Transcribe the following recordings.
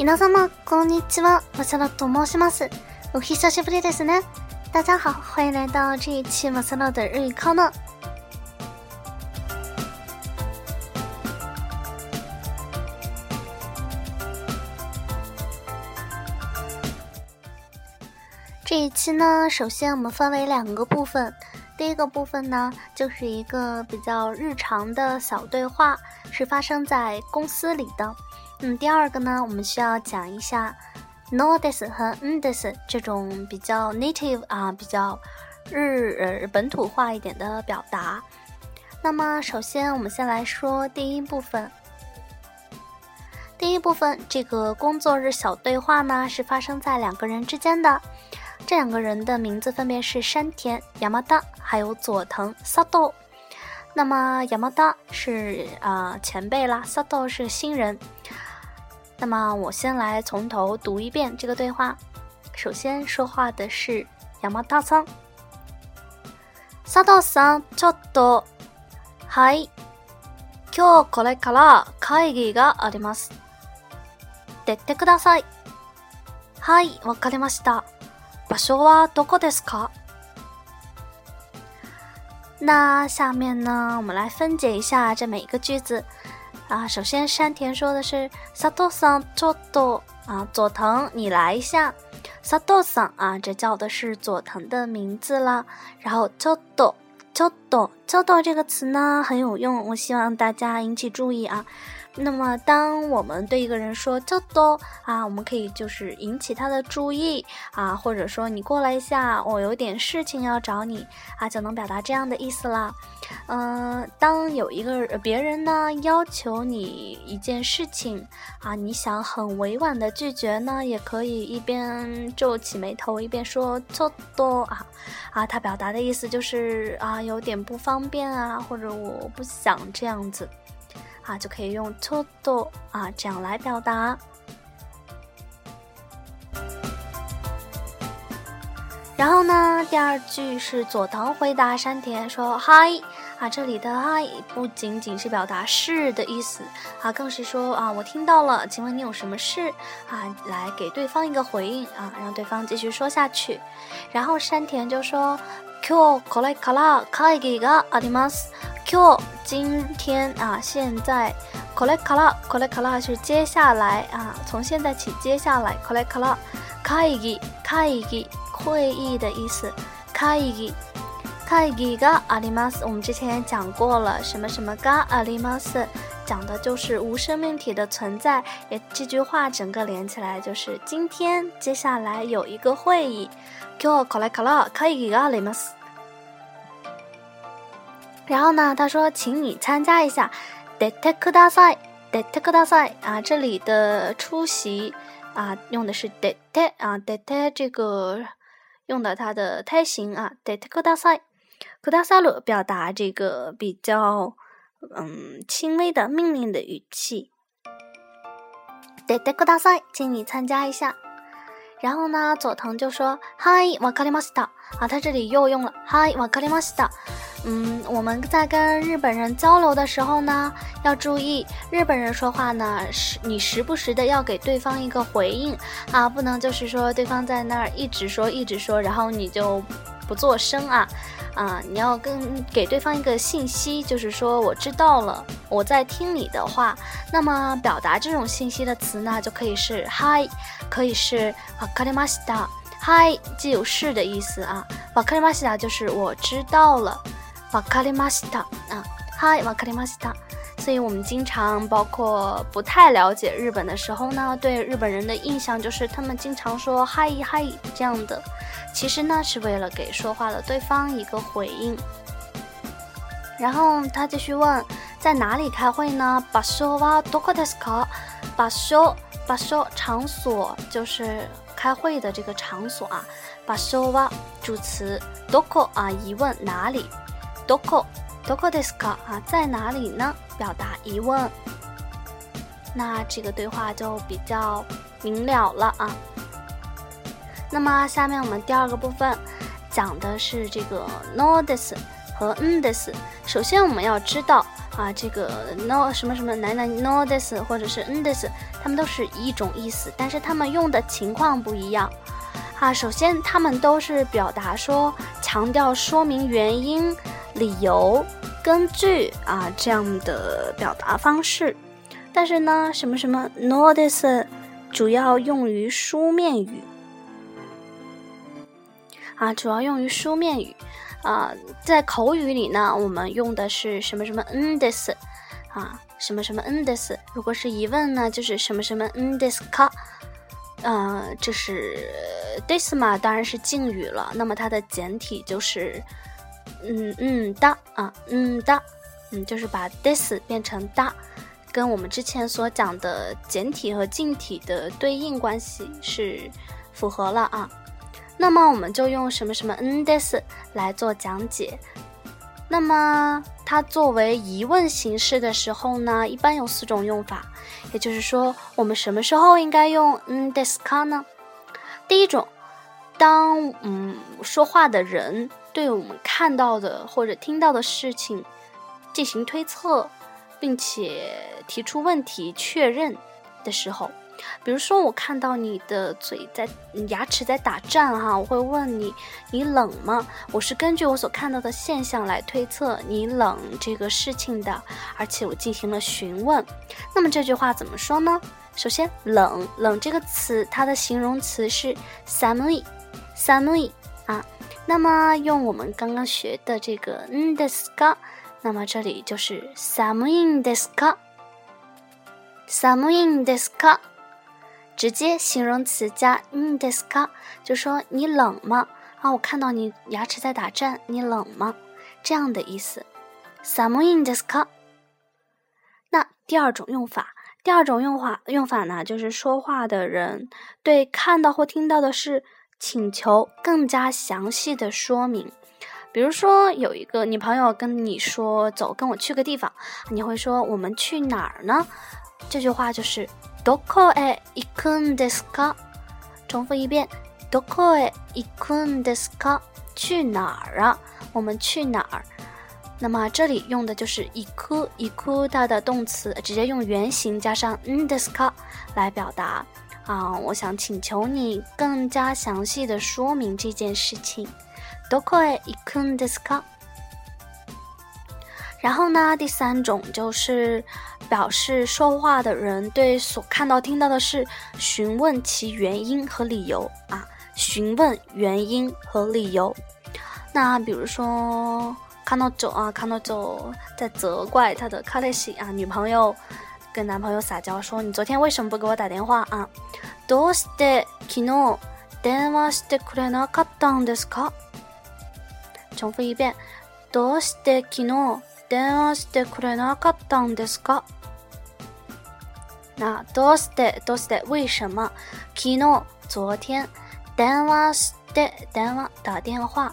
皆様、こんにちは、マサラと申します。お久しぶりですね。大家好，欢迎来到这一期マサラ的日语课呢。这一期呢，首先我们分为两个部分。第一个部分呢，就是一个比较日常的小对话，是发生在公司里的。嗯，第二个呢，我们需要讲一下，nodes 和 unders 这种比较 native 啊，比较日呃本土化一点的表达。那么，首先我们先来说第一部分。第一部分这个工作日小对话呢，是发生在两个人之间的。这两个人的名字分别是山田、亚麻ダ，还有佐藤、萨豆。那么，亚麻ダ是啊前辈啦，萨豆是新人。那么我先来从头读一遍这个对话。首先说话的是山田さん。佐藤さん、ちょっと、はい、今日これから会議があります。出てください。はい、わかりました。場所はどこですか？那下面呢，我们来分解一下这每一个句子。啊，首先山田说的是 s 多桑佐多”啊，佐藤你来一下 s 多桑”啊，这叫的是佐藤的名字啦。然后佐多”“佐多”“佐多”这个词呢很有用，我希望大家引起注意啊。那么，当我们对一个人说“多多”啊，我们可以就是引起他的注意啊，或者说你过来一下，我有点事情要找你啊，就能表达这样的意思啦。嗯，当有一个别人呢要求你一件事情啊，你想很委婉的拒绝呢，也可以一边皱起眉头一边说“多多”啊啊，他表达的意思就是啊有点不方便啊，或者我不想这样子。啊，就可以用 todo 啊这样来表达。然后呢，第二句是佐藤回答山田说 “hi”，啊，这里的 “hi” 不仅仅是表达是的意思，啊，更是说啊我听到了，请问你有什么事啊，来给对方一个回应啊，让对方继续说下去。然后山田就说。Q, これから会議があります。Q，今天啊，现在，これから、これから是接下来啊，从现在起接下来，これから会議、会議、会议的意思。会議、会議があります。我们之前也讲过了，什么什么があります，讲的就是无生命体的存在。也这句话整个连起来就是今天接下来有一个会议。Q, これから会議があります。然后呢，他说：“请你参加一下 Detective 大赛，Detective 大赛啊！这里的出席啊，用的是 Detective 啊，Detective 这个用的它的泰语啊，Detective 大赛，Kudasaru 表达这个比较嗯轻微的命令的语气。Detective 大赛，请你参加一下。然后呢，佐藤就说：Hi Wakarimasta 啊，他这里又用了 Hi Wakarimasta。”嗯，我们在跟日本人交流的时候呢，要注意日本人说话呢，时你时不时的要给对方一个回应啊，不能就是说对方在那儿一直说一直说，然后你就不做声啊，啊，你要跟给对方一个信息，就是说我知道了，我在听你的话。那么表达这种信息的词呢，就可以是 Hi，可以是 w a k a r i m a s h i 既有是的意思啊 w a k a r i m a s 就是我知道了。マカリマシタ啊，Hi マカリマシタ，所以我们经常包括不太了解日本的时候呢，对日本人的印象就是他们经常说 Hi Hi 这样的，其实呢是为了给说话的对方一个回应。然后他继续问，在哪里开会呢？場所はどこですか？場所場所场所就是开会的这个场所啊。場所は主詞どこ啊？疑问哪里？Doko, Doko d i s o 啊，在哪里呢？表达疑问。那这个对话就比较明了了啊。那么，下面我们第二个部分讲的是这个 No t c e s 和 u n d i s 首先，我们要知道啊，这个 No 什么什么来来 No t c e s 或者是 u n d i s 他们都是一种意思，但是他们用的情况不一样啊。首先，他们都是表达说强调说明原因。理由，根据啊这样的表达方式，但是呢，什么什么 notice 主要用于书面语，啊，主要用于书面语，啊，在口语里呢，我们用的是什么什么 ends，啊，什么什么 ends，如果是疑问呢，就是什么什么 ends 啊，这是 thisma，当然是敬语了，那么它的简体就是。嗯嗯的啊，嗯的，嗯就是把 this 变成 da，跟我们之前所讲的简体和近体的对应关系是符合了啊。那么我们就用什么什么 nds 来做讲解。那么它作为疑问形式的时候呢，一般有四种用法。也就是说，我们什么时候应该用 nds ka 呢？第一种，当嗯说话的人。对我们看到的或者听到的事情进行推测，并且提出问题确认的时候，比如说我看到你的嘴在牙齿在打颤哈，我会问你你冷吗？我是根据我所看到的现象来推测你冷这个事情的，而且我进行了询问。那么这句话怎么说呢？首先，冷冷这个词它的形容词是 samui samui 啊。那么，用我们刚刚学的这个“嗯”的斯卡，那么这里就是 s a m e in the s k y s a m in the sky”，直接形容词加“嗯”的斯卡，就说你冷吗？啊，我看到你牙齿在打颤，你冷吗？这样的意思 s a m e in the sky”。那第二种用法，第二种用法用法呢，就是说话的人对看到或听到的事。请求更加详细的说明，比如说有一个你朋友跟你说走，跟我去个地方，你会说我们去哪儿呢？这句话就是どこへ行くですか？重复一遍，どこへ行くですか？去哪儿啊？我们去哪儿？那么这里用的就是行く、行く它的动词，直接用原型加上 d s k o 来表达。啊，我想请求你更加详细的说明这件事情。然后呢，第三种就是表示说话的人对所看到、听到的事询问其原因和理由啊，询问原因和理由。那比如说，看到走啊，看到走在责怪他的卡泰西啊，女朋友。跟男朋友撒娇说：“你昨天为什么不给我打电话啊？”“どうして昨日電話してくれなかったんですか？”重复一遍：“どうして昨日電話してくれなかったんですか？”那“どうしてどうして”为什么？“昨日昨天电话电话打电话，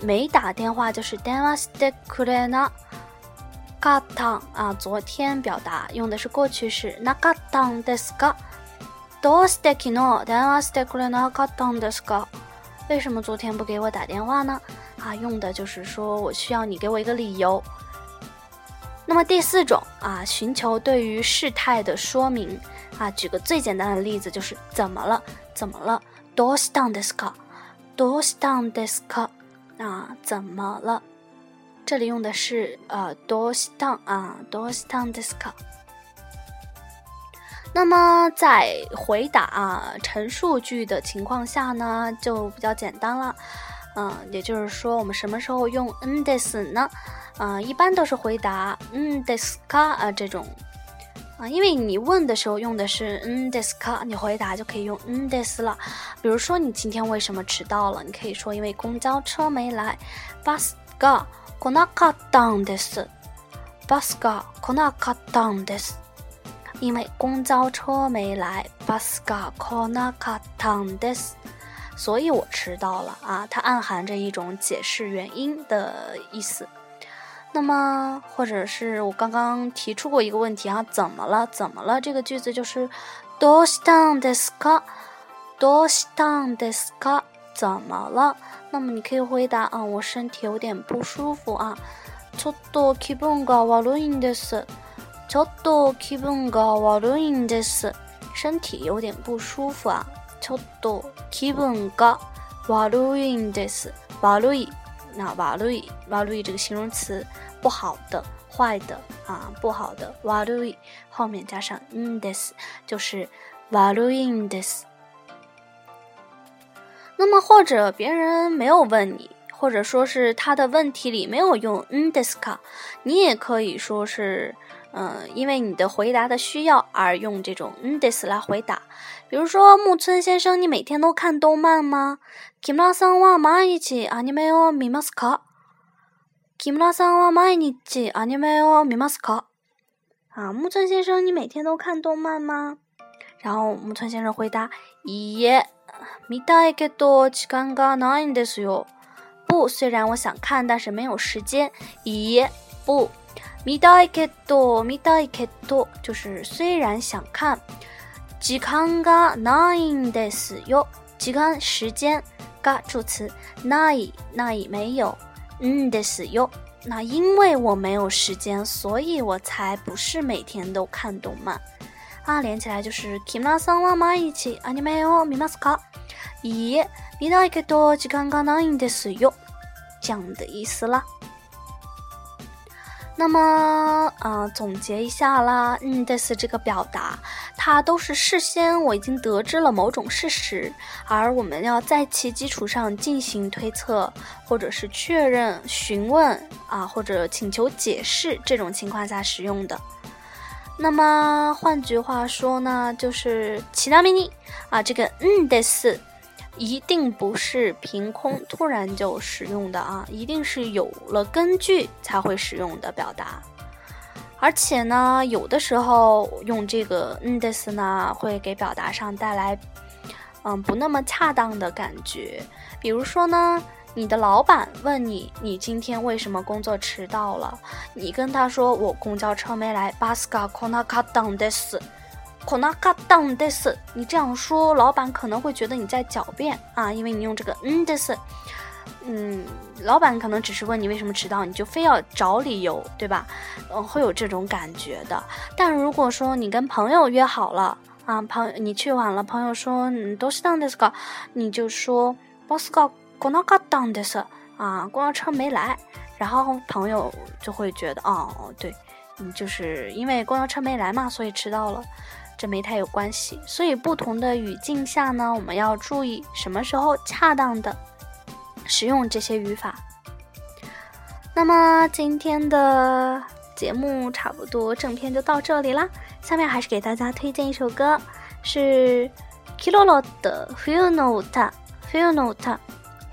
没打电话就是电话してくれなかった。” down 啊，昨天表达用的是过去式。ナカタンですか？どうして昨日電話してくれなかったですか？为什么昨天不给我打电话呢？啊，用的就是说我需要你给我一个理由。那么第四种啊，寻求对于事态的说明啊，举个最简单的例子就是怎么了？怎么了？どうしたですか？どうしたですか？啊，怎么了？这里用的是呃，d o s t 西 n 啊，d o s t n disco。那么在回答啊陈述句的情况下呢，就比较简单了。嗯，也就是说，我们什么时候用嗯 i s 呢？嗯，一般都是回答嗯 s c 卡啊这种啊，因为你问的时候用的是嗯 s c 卡，你回答就可以用嗯 i s 了。比如说，你今天为什么迟到了？你可以说因为公交车没来，bus。が来なかったんです。バスが来なかったんです。因为公交车没来，バスが来なかったんです。所以我迟到了啊！它暗含着一种解释原因的意思。那么，或者是我刚刚提出过一个问题啊？怎么了？怎么了？这个句子就是どうしたんですか？どうしたんですか？怎么了？那么你可以回答啊，我身体有点不舒服啊。ちょっと気分が悪いんです。ちょっと気分が悪いんです。身体有点不舒服啊。ちょっと気分が悪いんです。悪い。那悪い、悪い这个形容词，不好的、坏的啊，不好的。悪い后面加上んです，就是悪いんです。那么，或者别人没有问你，或者说是他的问题里没有用んですか，你也可以说是，嗯，因为你的回答的需要而用这种んです来回答。比如说，木村先生，你每天都看动漫吗？木村さんは毎 a アニメを見ます i 木村さんは毎日 o m i m a s k a 啊，木村先生，你每天都看动漫吗？然后木村先生回答，いえ。見たいけど時間が nine すよ。不，虽然我想看，但是没有时间。咦，不，没到一个多，没到一个多，就是虽然想看，只刚刚 nine 的是哟，只时间。嘎助词 nine nine 没有，嗯的是哟，那因为我没有时间，所以我才不是每天都看动漫。它连起来就是 “kimna sama mainichi anime o mimasuka”，咦，まだ一度時間が無いですよ，这样的意思啦。那么啊，总结一下啦，嗯，t h i s 这个表达，它都是事先我已经得知了某种事实，而我们要在其基础上进行推测，或者是确认、询问啊，或者请求解释这种情况下使用的。那么换句话说呢，就是其他命令啊，这个嗯的斯一定不是凭空突然就使用的啊，一定是有了根据才会使用的表达。而且呢，有的时候用这个嗯的斯呢，会给表达上带来嗯不那么恰当的感觉。比如说呢。你的老板问你，你今天为什么工作迟到了？你跟他说：“我公交车没来。”巴斯卡 k o konakadondes, konakadondes。你这样说，老板可能会觉得你在狡辩啊，因为你用这个嗯的斯。嗯，老板可能只是问你为什么迟到，你就非要找理由，对吧？嗯，会有这种感觉的。但如果说你跟朋友约好了啊，朋你去晚了，朋友说：“嗯，都是当的 d e 你就说：“Bosko。”公交车等的是啊，公交车没来，然后朋友就会觉得哦，对，嗯，就是因为公交车没来嘛，所以迟到了，这没太有关系。所以不同的语境下呢，我们要注意什么时候恰当的使用这些语法。那么今天的节目差不多，正片就到这里啦。下面还是给大家推荐一首歌，是 k i l o l o 的《f e y u no t e f y u no t e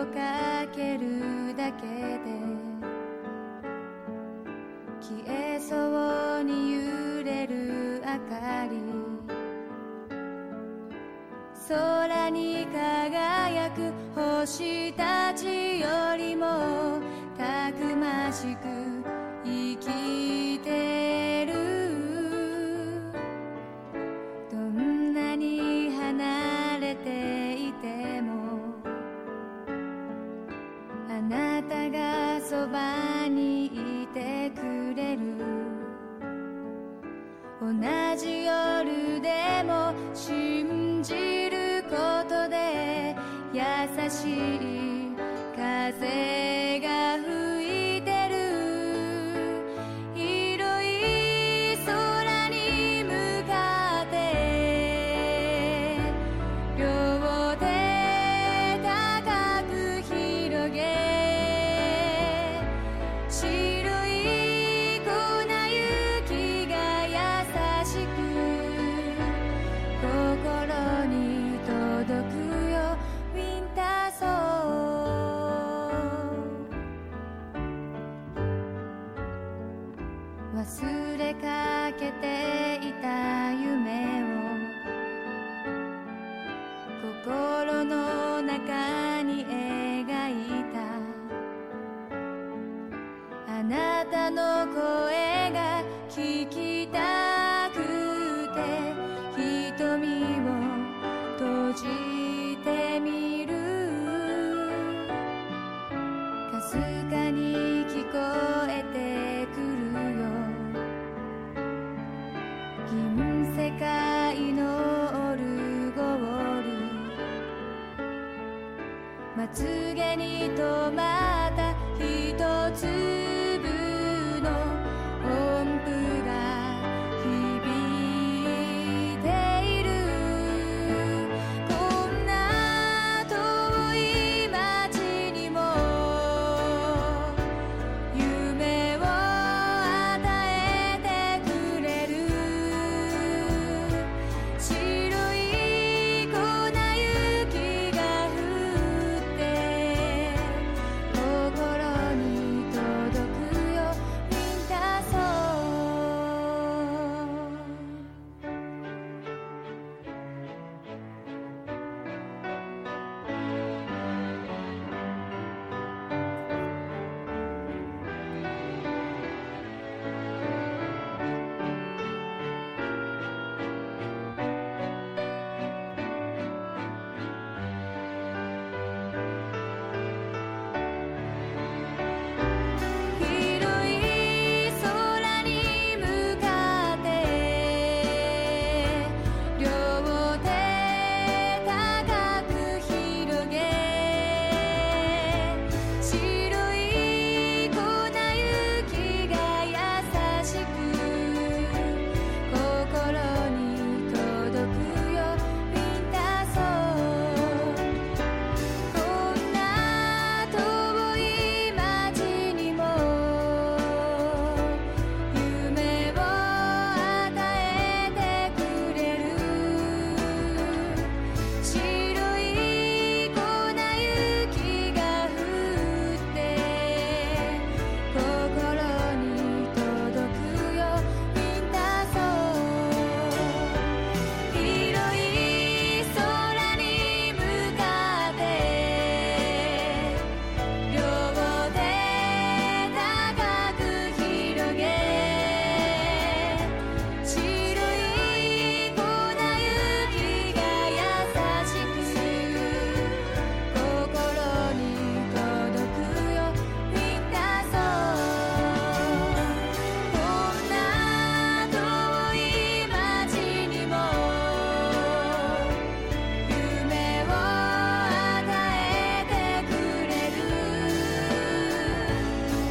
をかけるだけで消えそうに揺れる明かり空に輝く星たちよりもたくましく生き记忆。なたの声が聞きたくて瞳を閉じてみるかすかに聞こえてくるよ銀世界のオルゴールまつげに止まる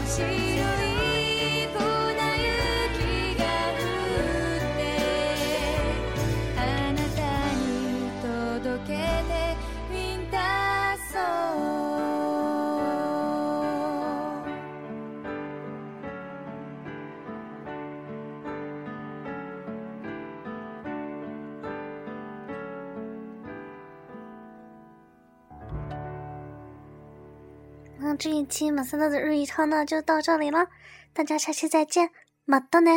she 本期马三娜的日语课呢就到这里了，大家下期再见，马到呢。